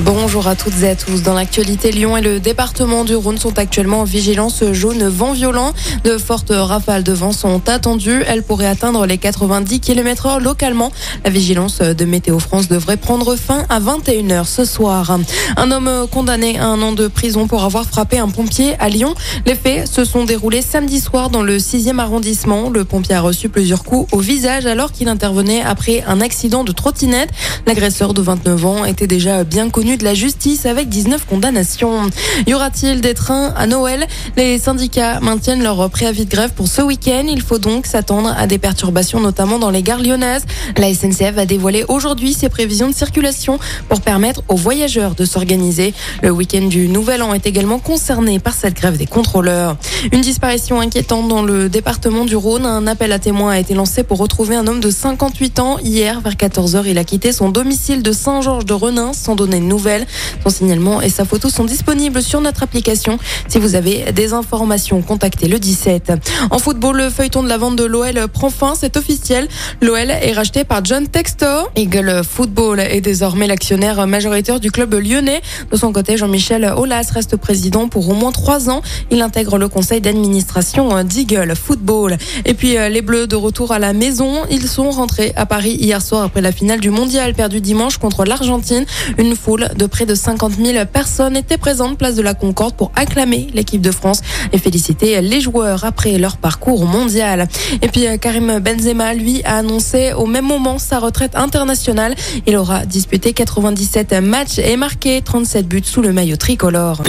Bonjour à toutes et à tous. Dans l'actualité, Lyon et le département du Rhône sont actuellement en vigilance jaune vent violent. De fortes rafales de vent sont attendues. Elles pourraient atteindre les 90 km heure localement. La vigilance de Météo France devrait prendre fin à 21h ce soir. Un homme condamné à un an de prison pour avoir frappé un pompier à Lyon. Les faits se sont déroulés samedi soir dans le 6e arrondissement. Le pompier a reçu plusieurs coups au visage alors qu'il intervenait après un accident de trottinette. L'agresseur de 29 ans était déjà bien connu de la justice avec 19 condamnations. Y aura-t-il des trains à Noël? Les syndicats maintiennent leur préavis de grève pour ce week-end. Il faut donc s'attendre à des perturbations, notamment dans les gares lyonnaises. La SNCF va dévoiler aujourd'hui ses prévisions de circulation pour permettre aux voyageurs de s'organiser. Le week-end du Nouvel An est également concerné par cette grève des contrôleurs. Une disparition inquiétante dans le département du Rhône. Un appel à témoins a été lancé pour retrouver un homme de 58 ans. Hier, vers 14h, il a quitté son domicile de Saint-Georges de Renin sans donner de nouvelles nouvelles. Son signalement et sa photo sont disponibles sur notre application. Si vous avez des informations, contactez le 17. En football, le feuilleton de la vente de l'OL prend fin, c'est officiel. L'OL est racheté par John Textor. Eagle Football est désormais l'actionnaire majoritaire du club lyonnais. De son côté, Jean-Michel Aulas reste président pour au moins trois ans. Il intègre le conseil d'administration d'Eagle Football. Et puis euh, les Bleus de retour à la maison, ils sont rentrés à Paris hier soir après la finale du mondial perdue dimanche contre l'Argentine. Une foule de près de 50 000 personnes étaient présentes place de la Concorde pour acclamer l'équipe de France et féliciter les joueurs après leur parcours mondial. Et puis euh, Karim Benzema, lui, a annoncé au même moment sa retraite internationale. Il aura disputé 97 matchs et marqué 37 buts sous le maillot tricolore.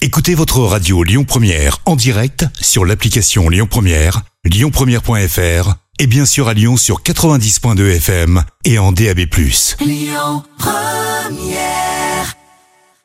Écoutez votre radio Lyon Première en direct sur l'application Lyon Première, lyonpremière.fr et bien sûr à Lyon sur 90.2 FM et en DAB+. Lyon Yeah.